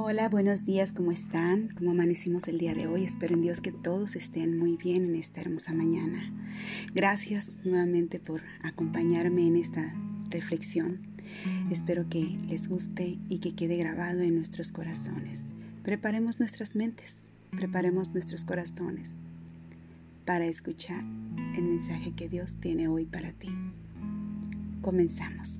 Hola, buenos días, ¿cómo están? ¿Cómo amanecimos el día de hoy? Espero en Dios que todos estén muy bien en esta hermosa mañana. Gracias nuevamente por acompañarme en esta reflexión. Espero que les guste y que quede grabado en nuestros corazones. Preparemos nuestras mentes, preparemos nuestros corazones para escuchar el mensaje que Dios tiene hoy para ti. Comenzamos.